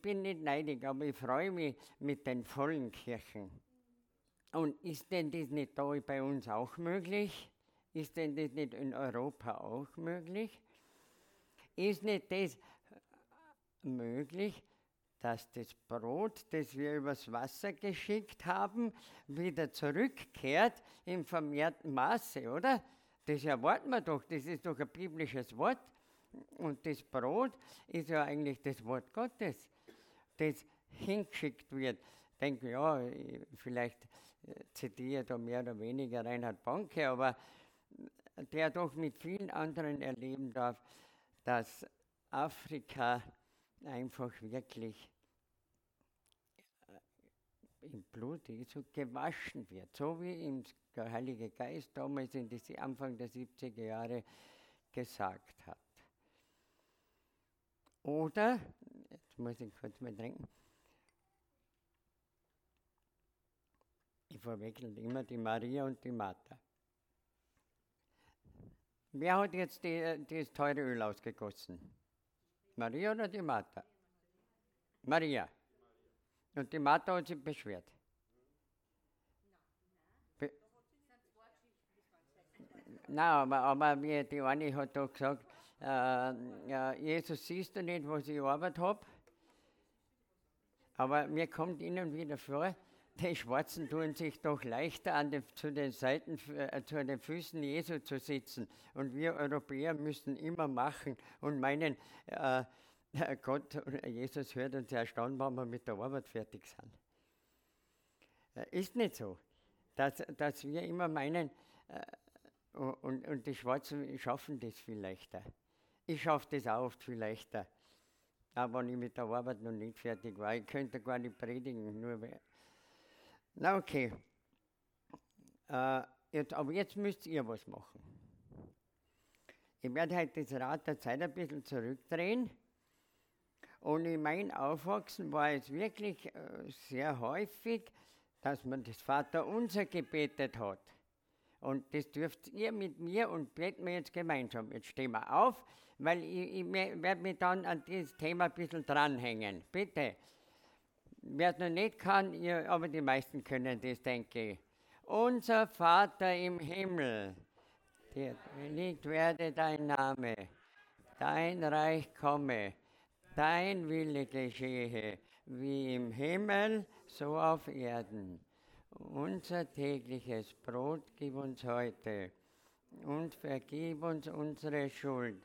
bin nicht neidig, aber ich freue mich mit den vollen Kirchen. Und ist denn das nicht da bei uns auch möglich? Ist denn das nicht in Europa auch möglich? Ist nicht das möglich, dass das Brot, das wir übers Wasser geschickt haben, wieder zurückkehrt im vermehrten Maße, oder? Das erwarten wir doch, das ist doch ein biblisches Wort. Und das Brot ist ja eigentlich das Wort Gottes, das hingeschickt wird. Denke, ja, vielleicht äh, zitiere da mehr oder weniger Reinhard Bonke, aber der doch mit vielen anderen erleben darf, dass Afrika einfach wirklich äh, im Blut Jesu gewaschen wird, so wie ihm der Heilige Geist damals in die Anfang der 70er Jahre gesagt hat. Oder, muss ich kurz mal trinken, ich verwechsel immer die Maria und die Martha. Wer hat jetzt die, das teure Öl ausgegossen? Maria oder die Martha? Maria. Und die Martha hat sich beschwert. Be Nein, aber, aber die eine hat doch gesagt, äh, ja, Jesus siehst du nicht, was ich arbeitet habe. Aber mir kommt ihnen wieder vor, die Schwarzen tun sich doch leichter den, zu den Seiten, äh, zu den Füßen Jesu zu sitzen. Und wir Europäer müssen immer machen und meinen, äh, Gott, Jesus hört uns erstaunt, wenn wir mit der Arbeit fertig sind. Äh, ist nicht so, dass, dass wir immer meinen, äh, und, und die Schwarzen schaffen das viel leichter. Ich schaffe das auch oft viel leichter. Aber wenn ich mit der Arbeit noch nicht fertig war, ich könnte gar nicht predigen, nur na okay. Äh, jetzt, aber jetzt müsst ihr was machen. Ich werde heute das Rad der Zeit ein bisschen zurückdrehen. Und in meinem Aufwachsen war es wirklich äh, sehr häufig, dass man das Vaterunser gebetet hat. Und das dürft ihr mit mir und beten wir jetzt gemeinsam. Jetzt stehen wir auf, weil ich, ich werde mich dann an dieses Thema ein bisschen dranhängen. Bitte. Wer es noch nicht kann, ihr, aber die meisten können das, denke ich. Unser Vater im Himmel, geheiligt werde dein Name, dein Reich komme, dein Wille geschehe, wie im Himmel, so auf Erden. Unser tägliches Brot gib uns heute und vergib uns unsere Schuld,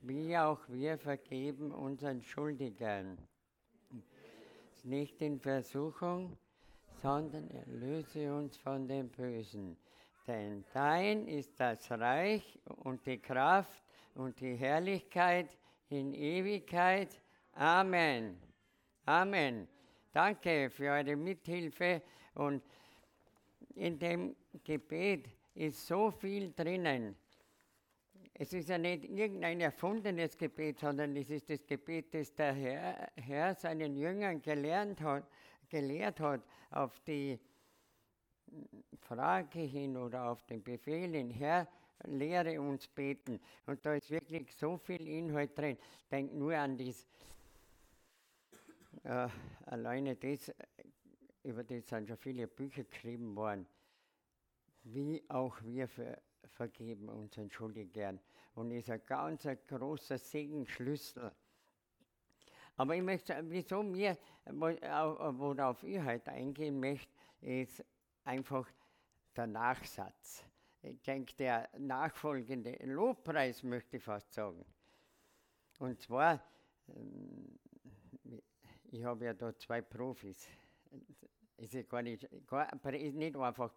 wie auch wir vergeben unseren Schuldigern nicht in Versuchung, sondern erlöse uns von dem Bösen. Denn dein ist das Reich und die Kraft und die Herrlichkeit in Ewigkeit. Amen. Amen. Danke für eure Mithilfe und in dem Gebet ist so viel drinnen. Es ist ja nicht irgendein erfundenes Gebet, sondern es ist das Gebet, das der Herr, Herr seinen Jüngern gelernt hat, gelehrt hat, auf die Frage hin oder auf den Befehl hin, Herr, lehre uns beten. Und da ist wirklich so viel Inhalt drin. Denk nur an das, äh, alleine das, über das sind schon viele Bücher geschrieben worden, wie auch wir für vergeben unseren Schuldigern und ist ein ganz ein großer Segenschlüssel. Aber ich möchte, wieso mir, worauf ich heute eingehen möchte, ist einfach der Nachsatz. Ich denke, der nachfolgende Lobpreis möchte ich fast sagen. Und zwar, ähm, ich habe ja da zwei Profis. Ist ja gar nicht, einfach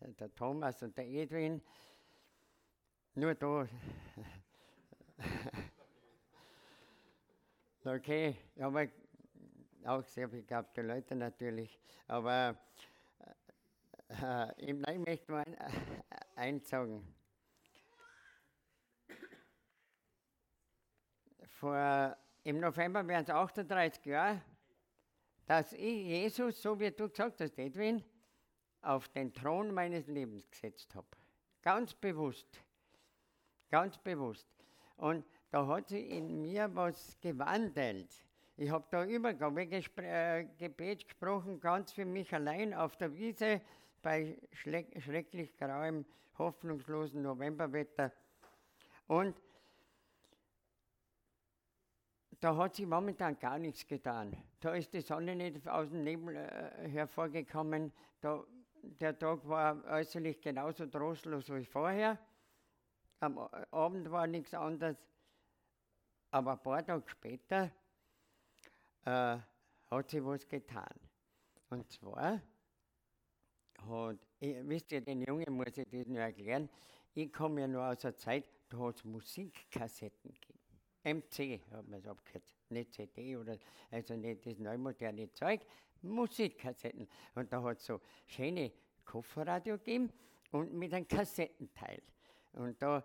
der Thomas und der Edwin, nur da. okay, aber auch sehr begabte Leute natürlich. Aber äh, ich möchte mal eins sagen. Vor, Im November werden es 38 Jahre, dass ich Jesus, so wie du gesagt hast, Edwin, auf den Thron meines Lebens gesetzt habe. Ganz bewusst. Ganz bewusst. Und da hat sich in mir was gewandelt. Ich habe da Übergabegebet äh, gesprochen, ganz für mich allein auf der Wiese bei schrecklich grauem, hoffnungslosen Novemberwetter. Und da hat sich momentan gar nichts getan. Da ist die Sonne nicht aus dem Nebel äh, hervorgekommen. Da, der Tag war äußerlich genauso trostlos wie vorher. Am Abend war nichts anderes. Aber ein paar Tage später äh, hat sich was getan. Und zwar hat, ich, wisst ihr, den Jungen muss ich das nur erklären. Ich komme ja nur aus einer Zeit, da hat es Musikkassetten gegeben. MC hat man es abgekürzt, nicht CD oder, also nicht das neumoderne Zeug, Musikkassetten. Und da hat es so schöne Kofferradio gegeben und mit einem Kassettenteil. Und da,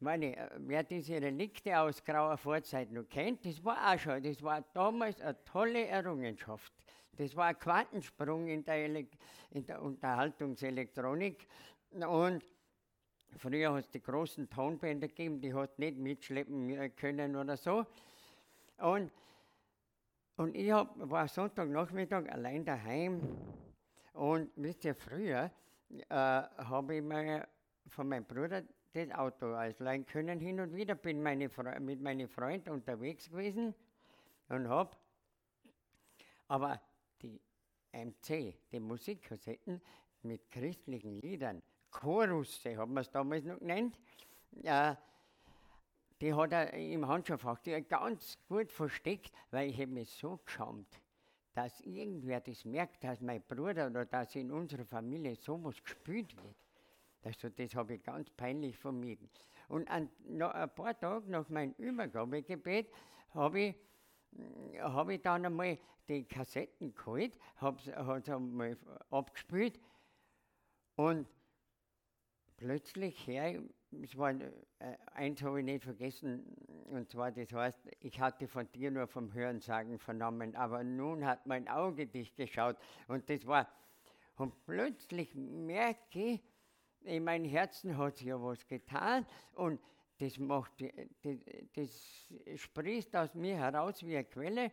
meine, äh, wer diese Relikte aus grauer Vorzeit noch kennt, das war auch schon, das war damals eine tolle Errungenschaft. Das war ein Quantensprung in der, in der Unterhaltungselektronik. Und früher hat es die großen Tonbänder gegeben, die hat nicht mitschleppen können oder so. Und, und ich hab, war Sonntagnachmittag allein daheim. Und wisst ihr, früher äh, habe ich mir von meinem Bruder das Auto ausleihen können hin und wieder. Bin meine mit meinen Freunden unterwegs gewesen und habe aber die MC, die Musikkassetten mit christlichen Liedern, Chorusse haben wir es damals noch genannt, äh, die hat er im Handschuhfach die ganz gut versteckt, weil ich mich so geschämt, dass irgendwer das merkt, dass mein Bruder oder dass in unserer Familie sowas gespielt wird. Also das habe ich ganz peinlich vermieden. Und an, noch ein paar Tage nach meinem Übergabegebet habe ich, hab ich dann einmal die Kassetten geholt, habe sie einmal abgespielt und plötzlich her, es war, äh, eins habe ich nicht vergessen, und zwar das heißt, ich hatte von dir nur vom Hörensagen vernommen, aber nun hat mein Auge dich geschaut und das war, und plötzlich merke ich, in meinem Herzen hat sich ja was getan und das, macht, das, das sprießt aus mir heraus wie eine Quelle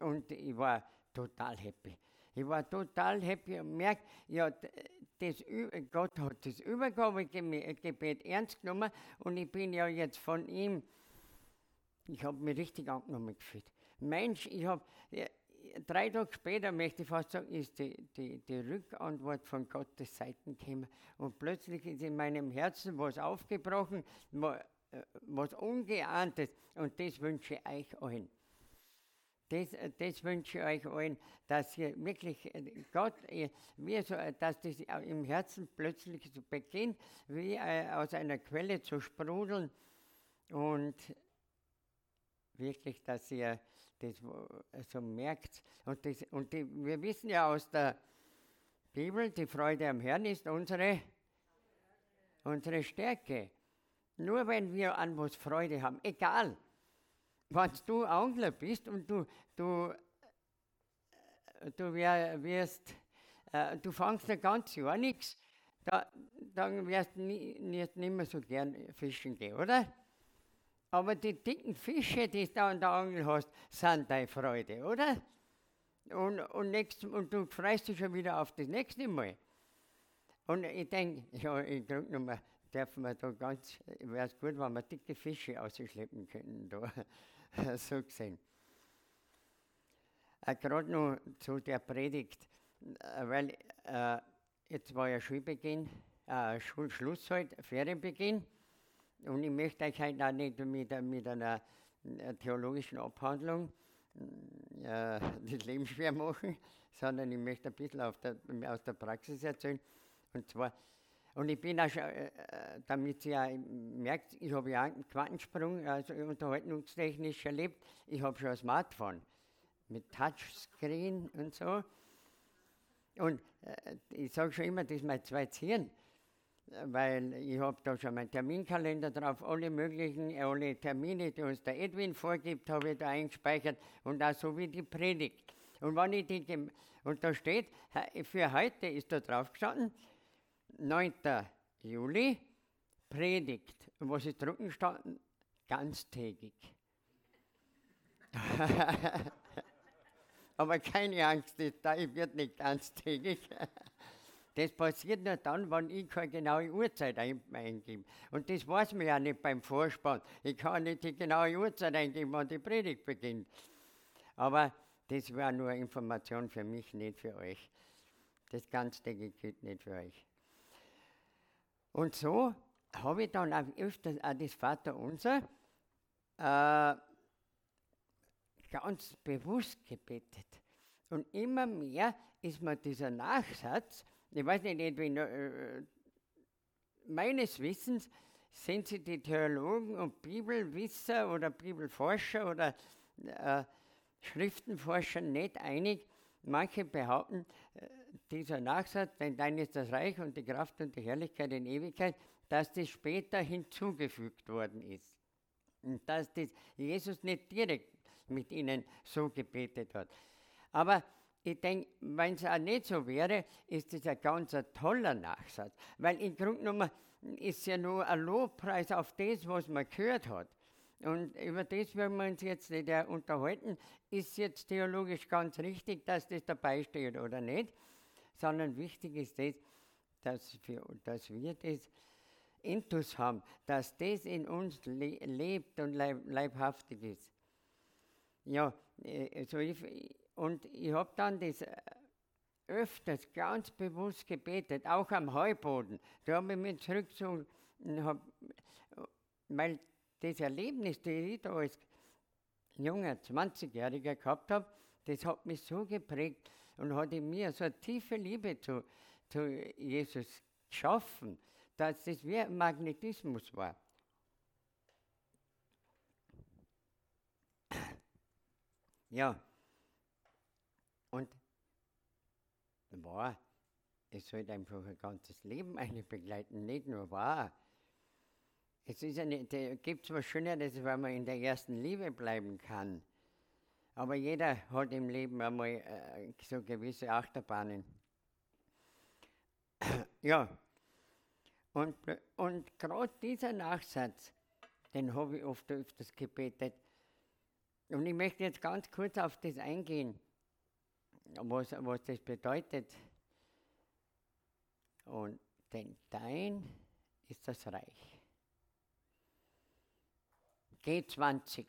und ich war total happy. Ich war total happy und merke, ja, das, Gott hat das Übergabegebet ernst genommen und ich bin ja jetzt von ihm, ich habe mich richtig angenommen gefühlt. Mensch, ich habe, drei Tage später, möchte ich fast sagen, ist die, die, die Rückantwort von Gottes Seiten gekommen. Und plötzlich ist in meinem Herzen was aufgebrochen, was Ungeahntes. Und das wünsche ich euch allen. Das, das wünsche ich euch allen, dass ihr wirklich Gott, wie so, dass das im Herzen plötzlich so beginnt, wie äh, aus einer Quelle zu sprudeln und wirklich, dass ihr das so merkt. Und, das, und die, wir wissen ja aus der Bibel, die Freude am Herrn ist unsere, unsere Stärke. Nur wenn wir an was Freude haben, egal, wenn du Angler bist und du, du, du wirst, äh, du fangst ja ganz Jahr nichts, da, dann wirst du nie, nicht mehr so gern fischen gehen, oder? Aber die dicken Fische, die du an der Angel hast, sind deine Freude, oder? Und, und, nächst, und du freust dich schon wieder auf das nächste Mal. Und ich denke, ja, ich denke nochmal, dürfen wir da ganz, wäre es gut, wenn wir dicke Fische ausschleppen könnten, da, so gesehen. Äh, Gerade noch zu der Predigt, äh, weil äh, jetzt war ja Schulbeginn, äh, Schulschluss halt, Ferienbeginn. Und ich möchte euch heute auch nicht mit, mit einer theologischen Abhandlung äh, das Leben schwer machen, sondern ich möchte ein bisschen der, aus der Praxis erzählen. Und zwar, und ich bin auch schon, äh, damit ihr merkt, ich habe ja einen Quantensprung, also unterhaltungstechnisch erlebt. Ich habe schon ein Smartphone mit Touchscreen und so. Und äh, ich sage schon immer, das ist mein zweites Hirn weil ich habe da schon meinen Terminkalender drauf, alle möglichen, alle Termine, die uns der Edwin vorgibt, habe ich da eingespeichert und auch so wie die Predigt. Und wenn ich die, und da steht, für heute ist da drauf gestanden, 9. Juli, Predigt. Und was ist drunten? Ganztägig. Aber keine Angst, das wird nicht ganztägig. Das passiert nur dann, wenn ich keine genaue Uhrzeit eingebe. Und das weiß man ja nicht beim Vorspann. Ich kann nicht die genaue Uhrzeit eingeben, wann die Predigt beginnt. Aber das war nur Information für mich, nicht für euch. Das ganztägig gilt nicht für euch. Und so habe ich dann auch öfters auch das Vaterunser äh, ganz bewusst gebetet. Und immer mehr ist mir dieser Nachsatz, ich weiß nicht, Edwin, äh, meines Wissens sind sie die Theologen und Bibelwisser oder Bibelforscher oder äh, Schriftenforscher nicht einig. Manche behaupten, äh, dieser Nachsatz, denn dein ist das Reich und die Kraft und die Herrlichkeit in Ewigkeit, dass das später hinzugefügt worden ist. Und dass das Jesus nicht direkt mit ihnen so gebetet hat. Aber ich denke, wenn es auch nicht so wäre, ist das ein ganz toller Nachsatz. Weil im Grunde genommen ist ja nur ein Lobpreis auf das, was man gehört hat. Und über das werden wir uns jetzt nicht unterhalten. Ist jetzt theologisch ganz richtig, dass das dabei steht oder nicht, sondern wichtig ist das, dass wir, dass wir das Intus haben, dass das in uns le lebt und leib leibhaftig ist. Ja, also ich, und ich habe dann das äh, öfters ganz bewusst gebetet, auch am Heuboden. Da habe ich mich zurückgezogen, hab, weil das Erlebnis, das ich da als junger 20-Jähriger gehabt habe, das hat mich so geprägt und hat in mir so eine tiefe Liebe zu, zu Jesus geschaffen, dass das wie ein Magnetismus war. Ja, und war, es sollte einfach ein ganzes Leben eine begleiten, nicht nur wahr. Es ist eine, gibt was Schöneres, wenn man in der ersten Liebe bleiben kann. Aber jeder hat im Leben einmal äh, so gewisse Achterbahnen. ja, und, und gerade dieser Nachsatz, den habe ich oft öfters gebetet. Und ich möchte jetzt ganz kurz auf das eingehen was, was das bedeutet. Und denn dein ist das Reich. G20.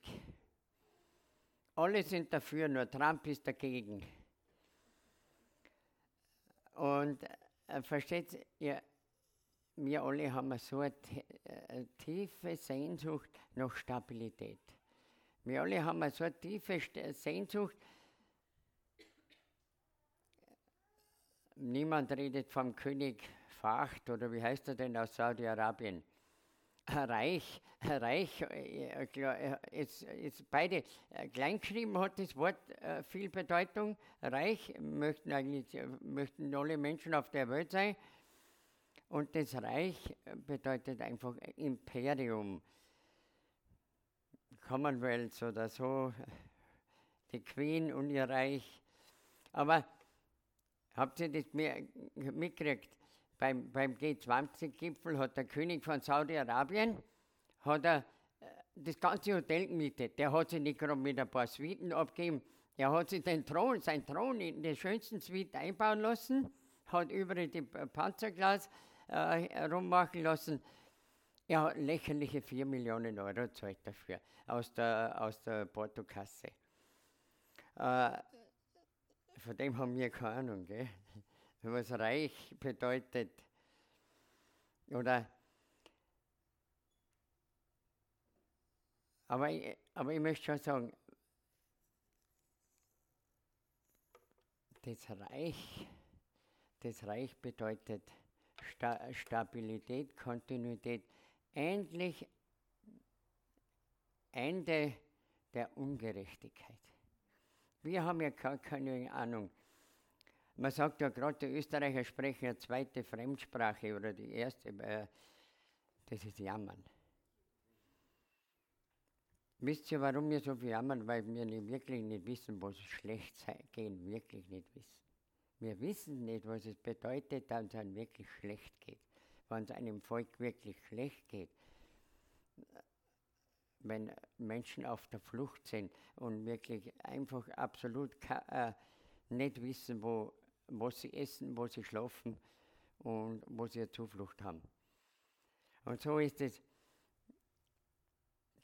Alle sind dafür, nur Trump ist dagegen. Und äh, versteht ihr, wir alle haben so eine äh, tiefe Sehnsucht nach Stabilität. Wir alle haben so eine tiefe Sehnsucht Niemand redet vom König Fahd oder wie heißt er denn aus Saudi-Arabien? Reich, reich, äh, ist, ist beide äh, kleingeschrieben hat das Wort äh, viel Bedeutung. Reich möchten eigentlich möchten alle Menschen auf der Welt sein. Und das Reich bedeutet einfach Imperium. Commonwealth oder so, die Queen und ihr Reich. Aber Habt ihr das mitgekriegt? Beim, beim G20-Gipfel hat der König von Saudi-Arabien hat er äh, das ganze Hotel gemietet. Der hat sich nicht gerade mit ein paar Suiten abgegeben. Er hat sich den Thron, sein Thron in der schönsten Suite einbauen lassen, hat überall die Panzerglas äh, rummachen lassen. Er hat lächerliche 4 Millionen Euro gezahlt dafür aus der, aus der Portokasse. Äh, von dem haben wir keine Ahnung, gell? Was reich bedeutet. Oder aber ich, aber ich möchte schon sagen, das Reich, das Reich bedeutet Sta Stabilität, Kontinuität, endlich Ende der Ungerechtigkeit. Wir haben ja gar keine Ahnung. Man sagt ja gerade, die Österreicher sprechen eine zweite Fremdsprache oder die erste, äh, das ist Jammern. Wisst ihr, warum wir so viel jammern? Weil wir nicht, wirklich nicht wissen, was schlecht sein, gehen, wirklich nicht wissen. Wir wissen nicht, was es bedeutet, wenn es einem wirklich schlecht geht. Wenn es einem Volk wirklich schlecht geht. wenn Menschen auf der Flucht sind und wirklich einfach absolut äh, nicht wissen, wo, wo sie essen, wo sie schlafen und wo sie eine Zuflucht haben. Und so ist es,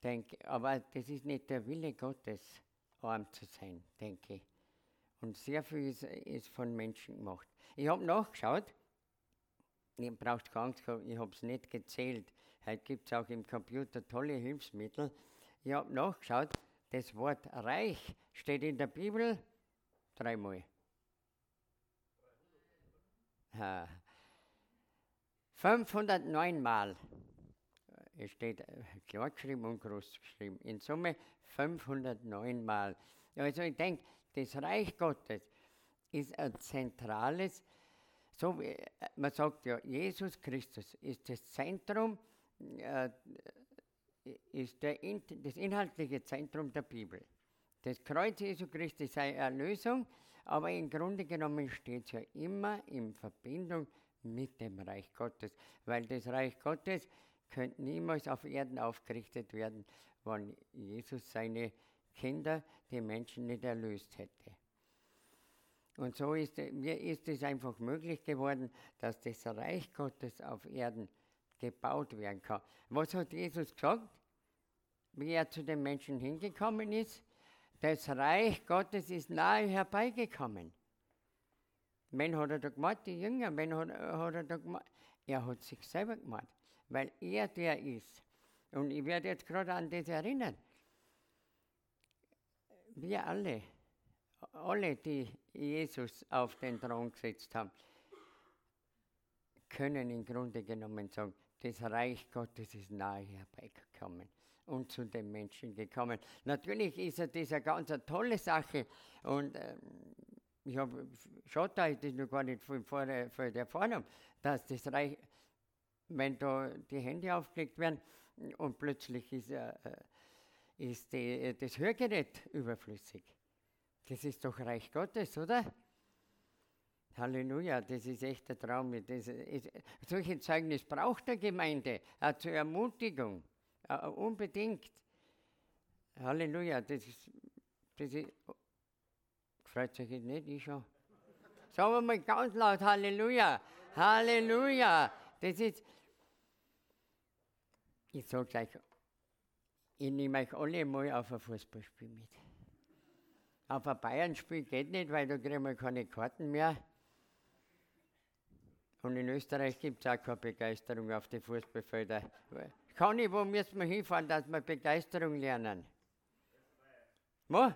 denke aber das ist nicht der Wille Gottes, arm zu sein, denke ich. Und sehr viel ist, ist von Menschen gemacht. Ich habe nachgeschaut, ihr braucht gar nichts, ich habe es nicht gezählt. Heute gibt es auch im Computer tolle Hilfsmittel. Ich habe nachgeschaut, das Wort reich steht in der Bibel dreimal. Ha. 509 Mal. Es steht klar geschrieben und groß geschrieben. In Summe 509 Mal. Also ich denke, das Reich Gottes ist ein zentrales, so wie man sagt ja, Jesus Christus ist das Zentrum, äh, ist der, das inhaltliche Zentrum der Bibel. Das Kreuz Jesu Christi sei Erlösung, aber im Grunde genommen steht es ja immer in Verbindung mit dem Reich Gottes, weil das Reich Gottes könnte niemals auf Erden aufgerichtet werden, wenn Jesus seine Kinder, die Menschen nicht erlöst hätte. Und so ist, mir ist es einfach möglich geworden, dass das Reich Gottes auf Erden gebaut werden kann. Was hat Jesus gesagt, wie er zu den Menschen hingekommen ist? Das Reich Gottes ist nahe herbeigekommen. Wen hat er da gemacht? Die Jünger. Wen hat, hat er da gemacht? Er hat sich selber gemacht, weil er der ist. Und ich werde jetzt gerade an das erinnern. Wir alle, alle, die Jesus auf den Thron gesetzt haben, können im Grunde genommen sagen, das Reich Gottes ist nahe herbeigekommen und zu den Menschen gekommen. Natürlich ist das eine ganz tolle Sache und ähm, ich habe ist das noch gar nicht vor, vor, vor der Vornahme, dass das Reich, wenn da die Hände aufgelegt werden und plötzlich ist, äh, ist die, das Hörgerät überflüssig. Das ist doch Reich Gottes, oder? Halleluja, das ist echt ein Traum. Ist, solche Zeugnis braucht der Gemeinde, auch zur Ermutigung, unbedingt. Halleluja, das ist, das ist, freut sich nicht, ich schon. Sagen wir mal ganz laut, Halleluja, Halleluja, das ist, ich sage euch, ich nehme euch alle mal auf ein Fußballspiel mit. Auf ein Bayern-Spiel geht nicht, weil da kriegen wir keine Karten mehr. Und in Österreich gibt es auch keine Begeisterung auf die Fußballfelder. Kann ich, wo müssen wir hinfahren, dass wir Begeisterung lernen? Wo?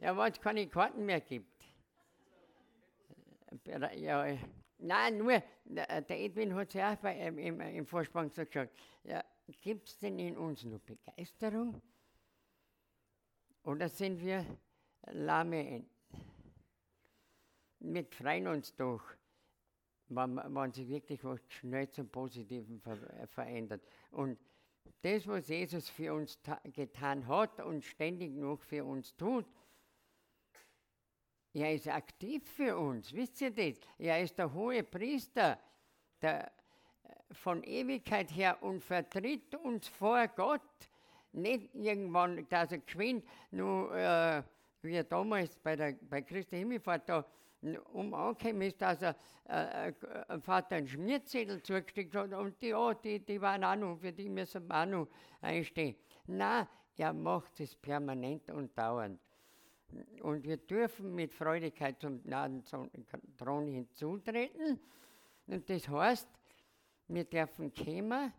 Ja, wenn es keine Karten mehr gibt. Ja, nein, nur, der Edwin hat es ja auch bei, im, im, im Vorspann so gesagt. Ja, gibt es denn in uns nur Begeisterung? Oder sind wir lahme Enten? Wir freuen uns doch wenn, wenn sich wirklich was schnell zum Positiven ver äh, verändert. Und das, was Jesus für uns getan hat und ständig noch für uns tut, er ist aktiv für uns, wisst ihr das? Er ist der hohe Priester der, äh, von Ewigkeit her und vertritt uns vor Gott. Nicht irgendwann, dass er geschwind, nur äh, wie damals bei, der, bei Christi Himmelfahrt da um ist, dass er äh, äh, Vater einen Schmierzettel zugesteckt hat und die, oh, die, die waren auch noch, für die müssen wir auch noch einstehen. Nein, er macht es permanent und dauernd. Und wir dürfen mit Freudigkeit zum Gnadenthron hinzutreten. Und das heißt, wir dürfen kommen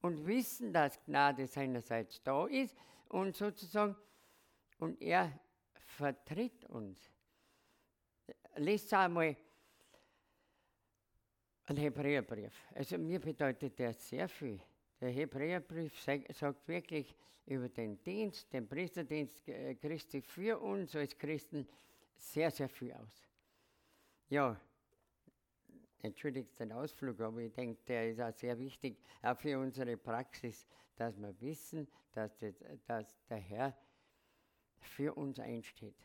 und wissen, dass Gnade seinerseits da ist und sozusagen, und er vertritt uns lest einmal einen Hebräerbrief. Also mir bedeutet der sehr viel. Der Hebräerbrief sagt wirklich über den Dienst, den Priesterdienst äh, Christi für uns als Christen sehr, sehr viel aus. Ja, entschuldigt den Ausflug, aber ich denke, der ist auch sehr wichtig, auch für unsere Praxis, dass wir wissen, dass, das, dass der Herr für uns einsteht.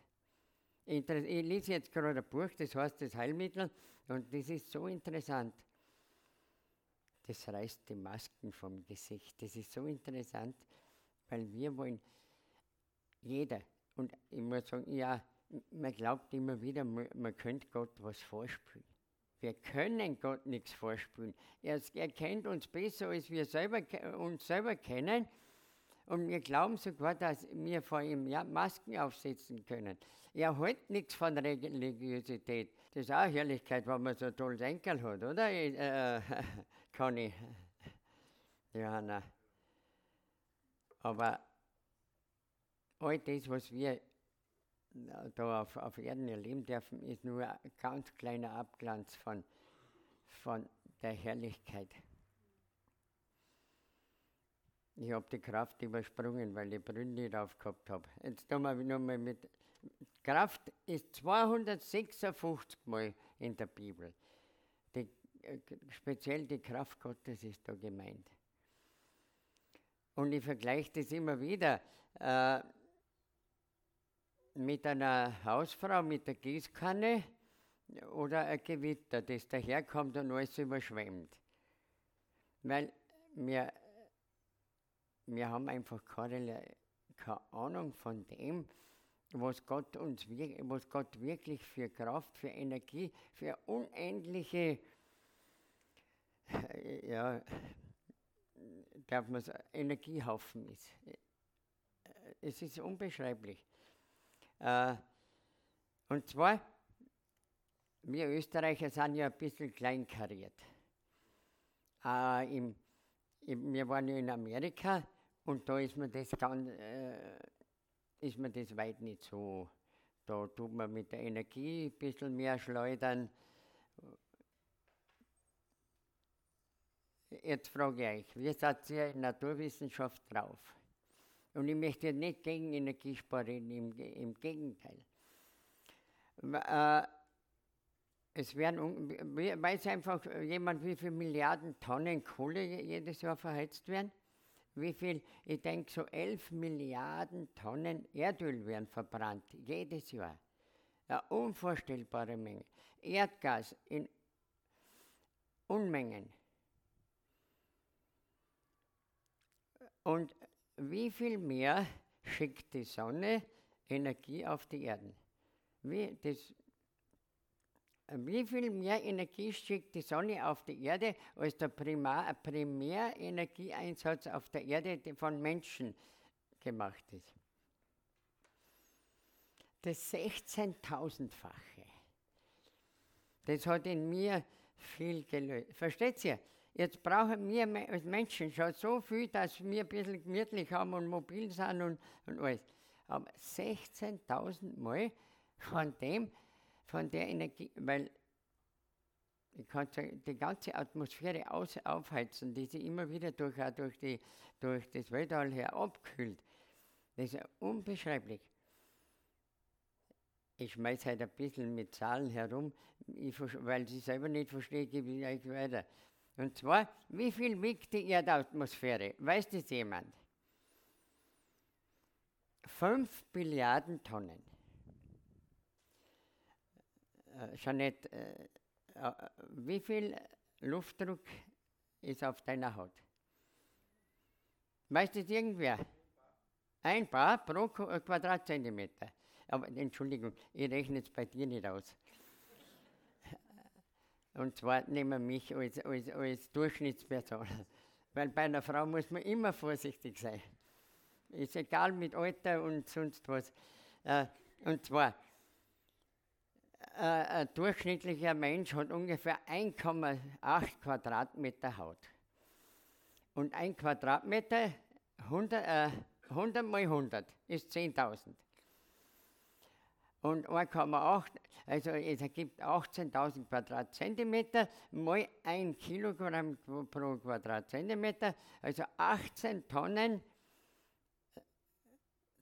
Ich lese jetzt gerade ein Buch, das heißt das Heilmittel, und das ist so interessant. Das reißt die Masken vom Gesicht. Das ist so interessant, weil wir wollen, jeder, und ich muss sagen, ja, man glaubt immer wieder, man, könnte Gott was vorspielen. Wir können Gott nichts vorspielen. Er, er kennt uns besser, als wir selber, uns selber kennen. Und wir glauben sogar, dass wir vor ihm ja, Masken aufsetzen können. Er hält nichts von Religiosität. Das ist auch Herrlichkeit, wenn man so ein tolles Enkel hat, oder? Äh, Conny, Johanna. Aber all das, was wir da auf, auf Erden erleben dürfen, ist nur ein ganz kleiner Abglanz von, von der Herrlichkeit. Ich habe die Kraft übersprungen, weil ich Bründe drauf gehabt habe. Jetzt tun wir nochmal mit. Kraft ist 256 Mal in der Bibel. Die, äh, speziell die Kraft Gottes ist da gemeint. Und ich vergleiche das immer wieder. Äh, mit einer Hausfrau mit der Gießkanne oder ein Gewitter, das daherkommt und alles überschwemmt. Weil wir, wir haben einfach keine, keine Ahnung von dem, was Gott uns was Gott wirklich für Kraft, für Energie, für unendliche, ja, darf man sagen, Energiehaufen ist. Es ist unbeschreiblich. Äh, und zwar, wir Österreicher sind ja ein bisschen kleinkariert. Äh, wir waren ja in Amerika und da ist mir das ganz, äh, ist mir das weit nicht so. Da tut man mit der Energie ein bisschen mehr schleudern. Jetzt frage ich euch, wie seid ihr in Naturwissenschaft drauf? Und ich möchte nicht gegen Energiesparen, im, im Gegenteil. Äh, es werden, weiß einfach jemand, wie viele Milliarden Tonnen Kohle jedes Jahr verheizt werden? Wie viel, ich denke, so 11 Milliarden Tonnen Erdöl werden verbrannt, jedes Jahr. Eine unvorstellbare Menge. Erdgas in Unmengen. Und wie viel mehr schickt die Sonne Energie auf die Erden? Wie, das, wie viel mehr Energie schickt die Sonne auf die Erde, als der Primar, Primärenergieeinsatz auf der Erde von Menschen gemacht ist? Das 16.000-fache. Das hat in mir viel gelöst. Versteht ihr? Jetzt brauchen wir als Menschen schon so viel, dass wir ein bisschen gemütlich haben und mobil sind und, und alles. Aber 16.000 Mal von dem, von der Energie, weil ich kann sagen, die ganze Atmosphäre aus, aufheizen, die sich immer wieder durch, durch, die, durch das Weltall her abkühlt. Das ist unbeschreiblich. Ich schmeiße halt ein bisschen mit Zahlen herum, ich, weil ich selber nicht verstehe, gebe ich euch weiter. Und zwar, wie viel wiegt die Erdatmosphäre? Weiß das jemand? 5 Billiarden Tonnen. Äh, Jeanette, äh, äh, wie viel Luftdruck ist auf deiner Haut? Weiß das irgendwer? Ein Bar pro Quadratzentimeter. Aber Entschuldigung, ich rechne es bei dir nicht aus. Und zwar nehmen wir mich als, als, als Durchschnittsperson. Weil bei einer Frau muss man immer vorsichtig sein. Ist egal mit Alter und sonst was. Und zwar, ein durchschnittlicher Mensch hat ungefähr 1,8 Quadratmeter Haut. Und ein Quadratmeter, 100, äh, 100 mal 100 ist 10.000 und 1,8, also es ergibt 18.000 Quadratzentimeter mal 1 Kilogramm pro Quadratzentimeter, also 18 Tonnen äh,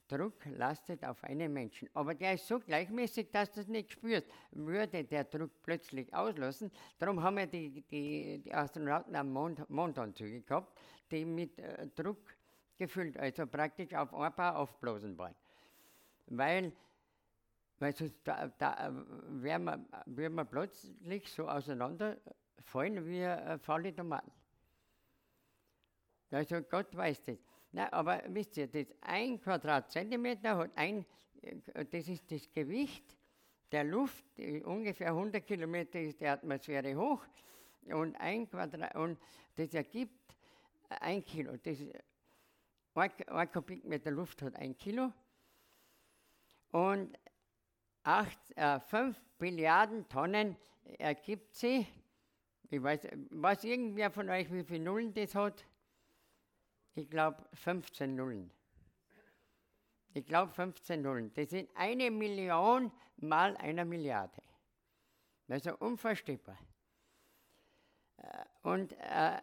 Druck lastet auf einen Menschen. Aber der ist so gleichmäßig, dass du es nicht spürst. Würde der Druck plötzlich auslösen, darum haben wir die, die, die Astronauten am Mond, Mondanzüge gehabt, die mit äh, Druck gefüllt, also praktisch auf ein paar aufblasen waren. Weil weil sonst da, da wären wir, wär wir plötzlich so auseinanderfallen wie äh, faule Tomaten. Also Gott weiß das. Na, aber wisst ihr, das ein Quadratzentimeter hat ein, äh, das ist das Gewicht der Luft, ungefähr 100 Kilometer ist die Atmosphäre hoch und ein Quadrat, und das ergibt ein Kilo. Das, ein, ein Kubikmeter Luft hat ein Kilo und acht, äh, 5 Billiarden Tonnen ergibt sie. Ich weiß, weiß irgendwer von euch, wie viele Nullen das hat? Ich glaube 15 Nullen. Ich glaube 15 Nullen. Das sind eine Million mal eine Milliarde. Also unvorstellbar. Äh, und äh,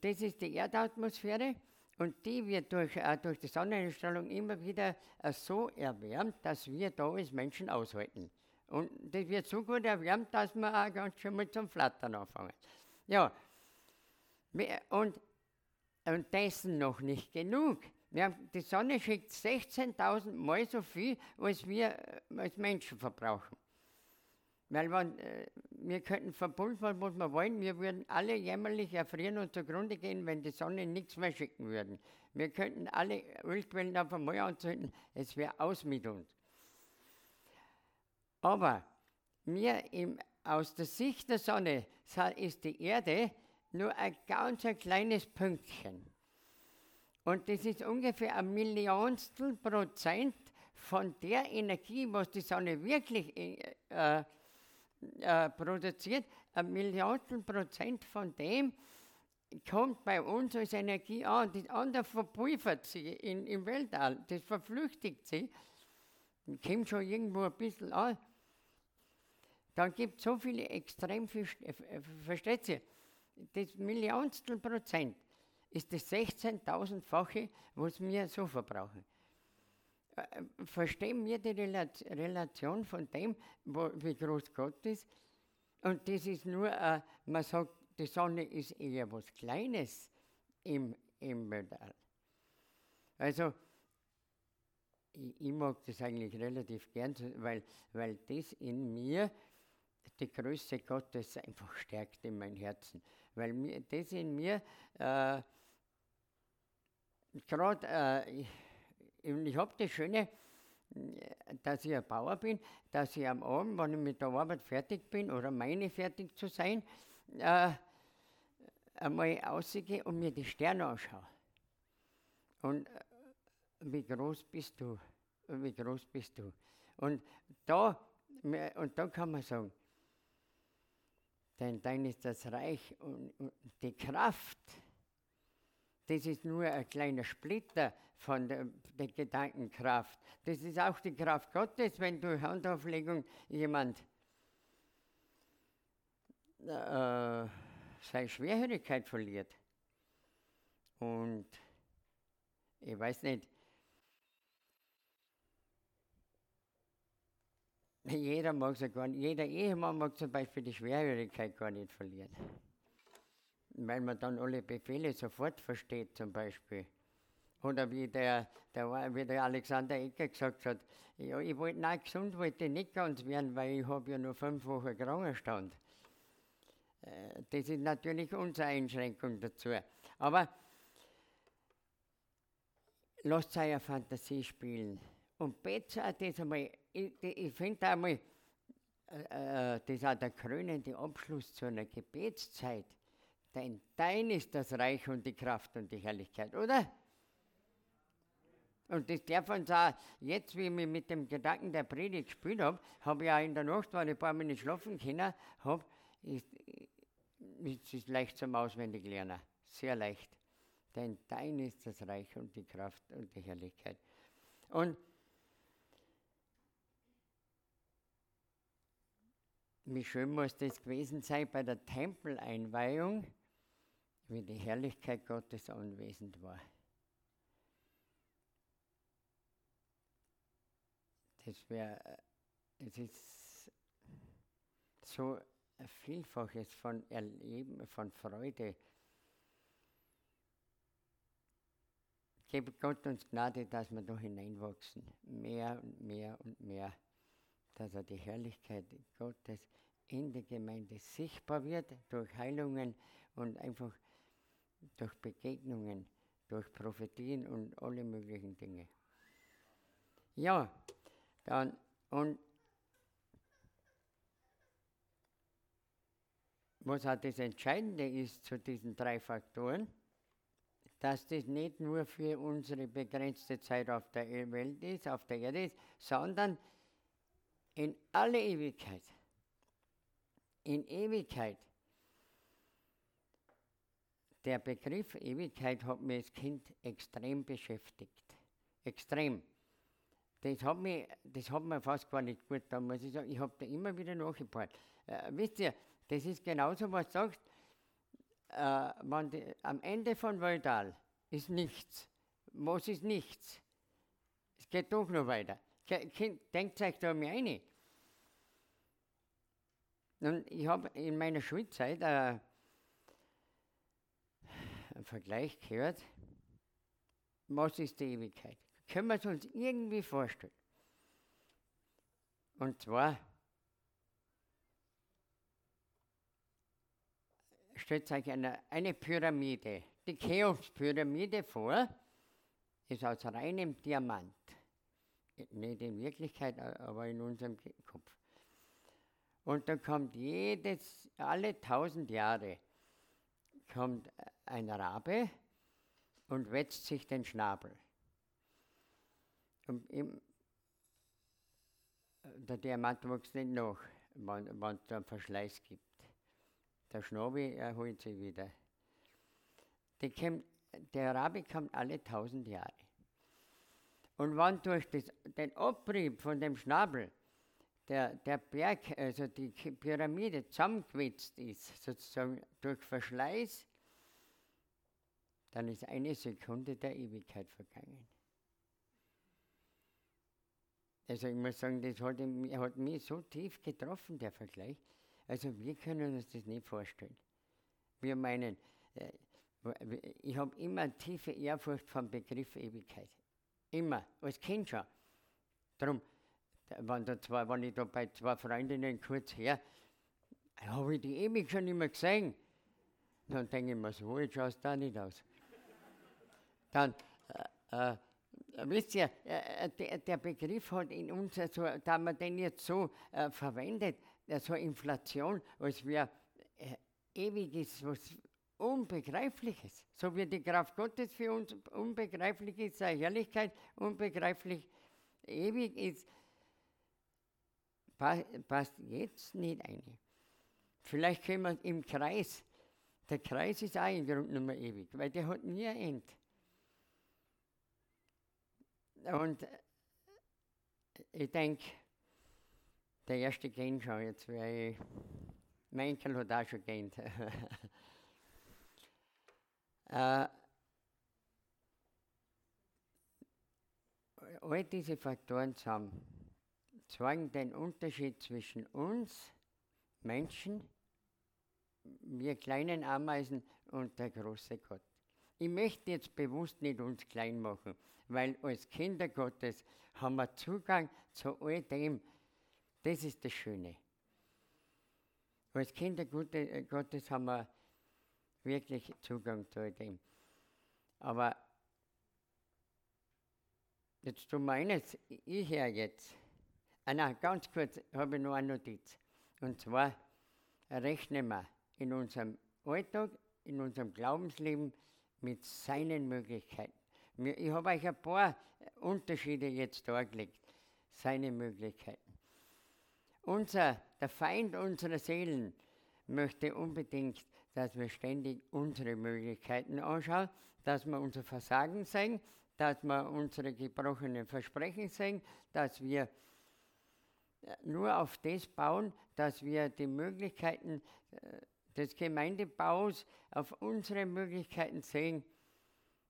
das ist die Erdatmosphäre und die wird durch, äh, durch die Sonneneinstrahlung immer wieder äh, so erwärmt, dass wir da als Menschen aushalten. Und das wird so gut erwärmt, dass wir auch ganz schön mal zum Flattern anfangen. Ja, und, und dessen noch nicht genug. Haben, die Sonne schickt 16.000 Mal so viel, als wir äh, als Menschen verbrauchen. Weil wenn, äh, wir könnten verpulvern, was wir wollen, wir würden alle jämmerlich erfrieren und zugrunde gehen, wenn die Sonne nichts mehr schicken würde. Wir könnten alle Ölquellen auf einmal anzünden, es wäre aus mit uns. Aber mir im, aus der Sicht der Sonne ist die Erde nur ein ganz ein kleines Pünktchen. Und das ist ungefähr ein Millionstel Prozent von der Energie, was die Sonne wirklich äh, äh, produziert. Ein Millionstel Prozent von dem kommt bei uns als Energie an. Das andere verpulvert sie in, im Weltall, das verflüchtigt sie. Kommt schon irgendwo ein bisschen an. Dann gibt es so viele extrem äh, versteht ihr? Das Millionstel Prozent ist das 16.000-fache, was wir so verbrauchen. Äh, verstehen wir die Relation von dem, wo, wie groß Gott ist? Und das ist nur, äh, man sagt, die Sonne ist eher was Kleines im, im Weltall. Also, ich, ich, mag das eigentlich relativ gern, weil, weil das in mir die Größe Gottes einfach stärkt in mein Herzen. Weil das in mir, äh, gerade, äh, ich, ich habe das Schöne, dass ich ein Bauer bin, dass ich am Abend, wenn ich mit der Arbeit fertig bin oder meine fertig zu sein, äh, einmal rausgehe und mir die Sterne anschaue. Und äh, wie groß bist du? Wie groß bist du? Und da, und da kann man sagen, denn dein ist das Reich und, die Kraft. Das ist nur ein kleiner Splitter von der, der, Gedankenkraft. Das ist auch die Kraft Gottes, wenn durch Handauflegung jemand äh, seine Schwerhörigkeit verliert. Und ich weiß nicht, Jeder mag sie gar nicht, jeder Ehemann mag zum Beispiel die Schwerhörigkeit gar nicht verlieren. Weil man dann alle Befehle sofort versteht, zum Beispiel. Oder wie der, der, wie der Alexander Ecker gesagt hat, ja, ich wollte, nein, gesund wollte ich nicht ganz werden, weil ich habe ja nur fünf Wochen Krankenstand. Äh, das ist natürlich unsere Einschränkung dazu. Aber lasst eure Fantasie spielen. Und besser das einmal ich, ich finde einmal, äh, äh, das ist auch der krönende Abschluss zu einer Gebetszeit. Denn dein ist das Reich und die Kraft und die Herrlichkeit, oder? Und das darf uns auch, jetzt, wie ich mich mit dem Gedanken der Predigt gespielt habe, habe ich auch in der Nacht, weil ich ein paar Minuten schlafen können, habe, ist, ist, ist leicht zum Auswendiglernen. Sehr leicht. Denn dein ist das Reich und die Kraft und die Herrlichkeit. Und Wie schön muss das gewesen sein bei der Tempeleinweihung, wie die Herrlichkeit Gottes anwesend war. Das wäre, es ist so ein Vielfaches von Erleben, von Freude. Gebe Gott uns Gnade, dass wir da hineinwachsen, mehr und mehr und mehr dass er die Herrlichkeit Gottes in der Gemeinde sichtbar wird durch Heilungen und einfach durch Begegnungen, durch Prophetien und alle möglichen Dinge. Ja, dann, und was auch das Entscheidende ist zu diesen drei Faktoren, dass das nicht nur für unsere begrenzte Zeit auf der Welt ist, auf der Erde ist, sondern in alle Ewigkeit. In Ewigkeit. Der Begriff Ewigkeit hat mich als Kind extrem beschäftigt. Extrem. Das hat, mich, das hat mir fast gar nicht gut da muss ich sagen. Ich habe da immer wieder nachgebaut. Äh, wisst ihr, das ist genauso, was sagt, äh, die, am Ende von Waldal ist nichts. Was ist nichts? Es geht doch noch weiter. Denkt euch da mal eine. Und ich habe in meiner Schulzeit äh, einen Vergleich gehört. Was ist die Ewigkeit? Können wir es uns irgendwie vorstellen? Und zwar, stellt euch eine, eine Pyramide, die Cheops-Pyramide vor, ist aus reinem Diamant. Nicht in Wirklichkeit, aber in unserem Kopf. Und da kommt jedes, alle tausend Jahre, kommt ein Rabe und wetzt sich den Schnabel. Und im, der Diamant wächst nicht noch, wenn es einen Verschleiß gibt. Der Schnabel erholt sich wieder. Kommt, der Rabe kommt alle tausend Jahre. Und wenn durch das, den Abrieb von dem Schnabel der, der Berg, also die Pyramide zusammengewetzt ist, sozusagen durch Verschleiß, dann ist eine Sekunde der Ewigkeit vergangen. Also ich muss sagen, das hat, hat mich so tief getroffen, der Vergleich. Also wir können uns das nicht vorstellen. Wir meinen, äh, ich habe immer tiefe Ehrfurcht vom Begriff Ewigkeit. Immer, als Kind schon. Darum, wenn, da zwei, wenn ich da bei zwei Freundinnen kurz her, habe ich die ewig schon immer gesehen. Dann denke ich mir, so jetzt schaust du da nicht aus. Dann, äh, äh, wisst ihr, äh, der, der, Begriff hat in uns, so, da man den jetzt so äh, verwendet, so Inflation, als wäre äh, ewiges, was Unbegreifliches. So wie die Kraft Gottes für uns unbegreiflich ist, seine Herrlichkeit unbegreiflich ewig ist, passt jetzt nicht ein. Vielleicht können wir im Kreis, der Kreis ist auch im Grunde genommen ewig, weil der hat nie ein Ende. Und äh, ich denke, der erste kennt schon, jetzt ich, mein Enkel hat auch schon kennt. äh, all diese Faktoren zusammen zeigen den Unterschied zwischen uns, Menschen, wir kleinen Ameisen und der große Gott. Ich möchte jetzt bewusst nicht uns klein machen, weil als Kinder Gottes haben wir Zugang zu all dem. Das ist das Schöne. Als Kinder äh, Gottes haben wir wirklich Zugang zu dem. Aber jetzt du meinst, ich her jetzt. Ah, nein, ganz kurz habe ich noch eine Notiz. Und zwar rechnen wir in unserem Alltag, in unserem Glaubensleben mit seinen Möglichkeiten. Ich habe euch ein paar Unterschiede jetzt dargelegt. Seine Möglichkeiten. Unser, der Feind unserer Seelen möchte unbedingt, dass wir ständig unsere Möglichkeiten anschauen, dass wir unser Versagen sehen, dass wir unsere gebrochenen Versprechen sehen, dass wir nur auf das bauen, dass wir die Möglichkeiten äh, des Gemeindebaus auf unsere Möglichkeiten sehen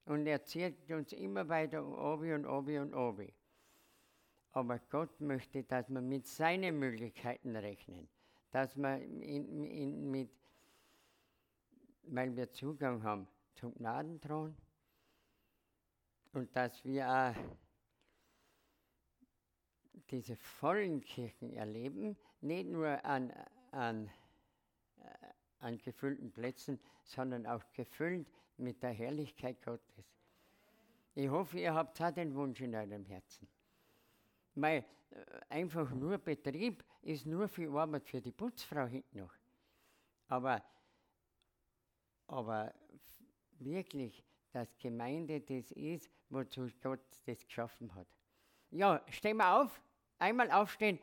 und er zieht uns immer weiter obi und obi und obi. Aber Gott möchte, dass wir mit seinen Möglichkeiten rechnen, dass wir in, in, mit, weil wir Zugang haben zum Gnadenthron und dass wir auch diese vollen Kirchen erleben, nicht nur an, an, äh, an gefüllten Plätzen, sondern auch gefüllt mit der Herrlichkeit Gottes. Ich hoffe, ihr habt auch den Wunsch in eurem Herzen. Weil äh, einfach nur Betrieb ist nur viel Arbeit für die Putzfrau hinten noch. Aber, aber wirklich, dass Gemeinde das ist, wozu Gott das geschaffen hat. Ja, stehen wir auf, einmal aufstehen.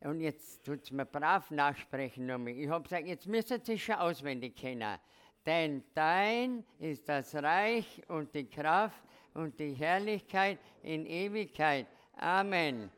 Und jetzt tut es mir brav nachsprechen nochmal. Ich habe gesagt, jetzt müsst ihr es schon auswendig kennen. Denn dein ist das Reich und die Kraft und die Herrlichkeit in Ewigkeit. Amen.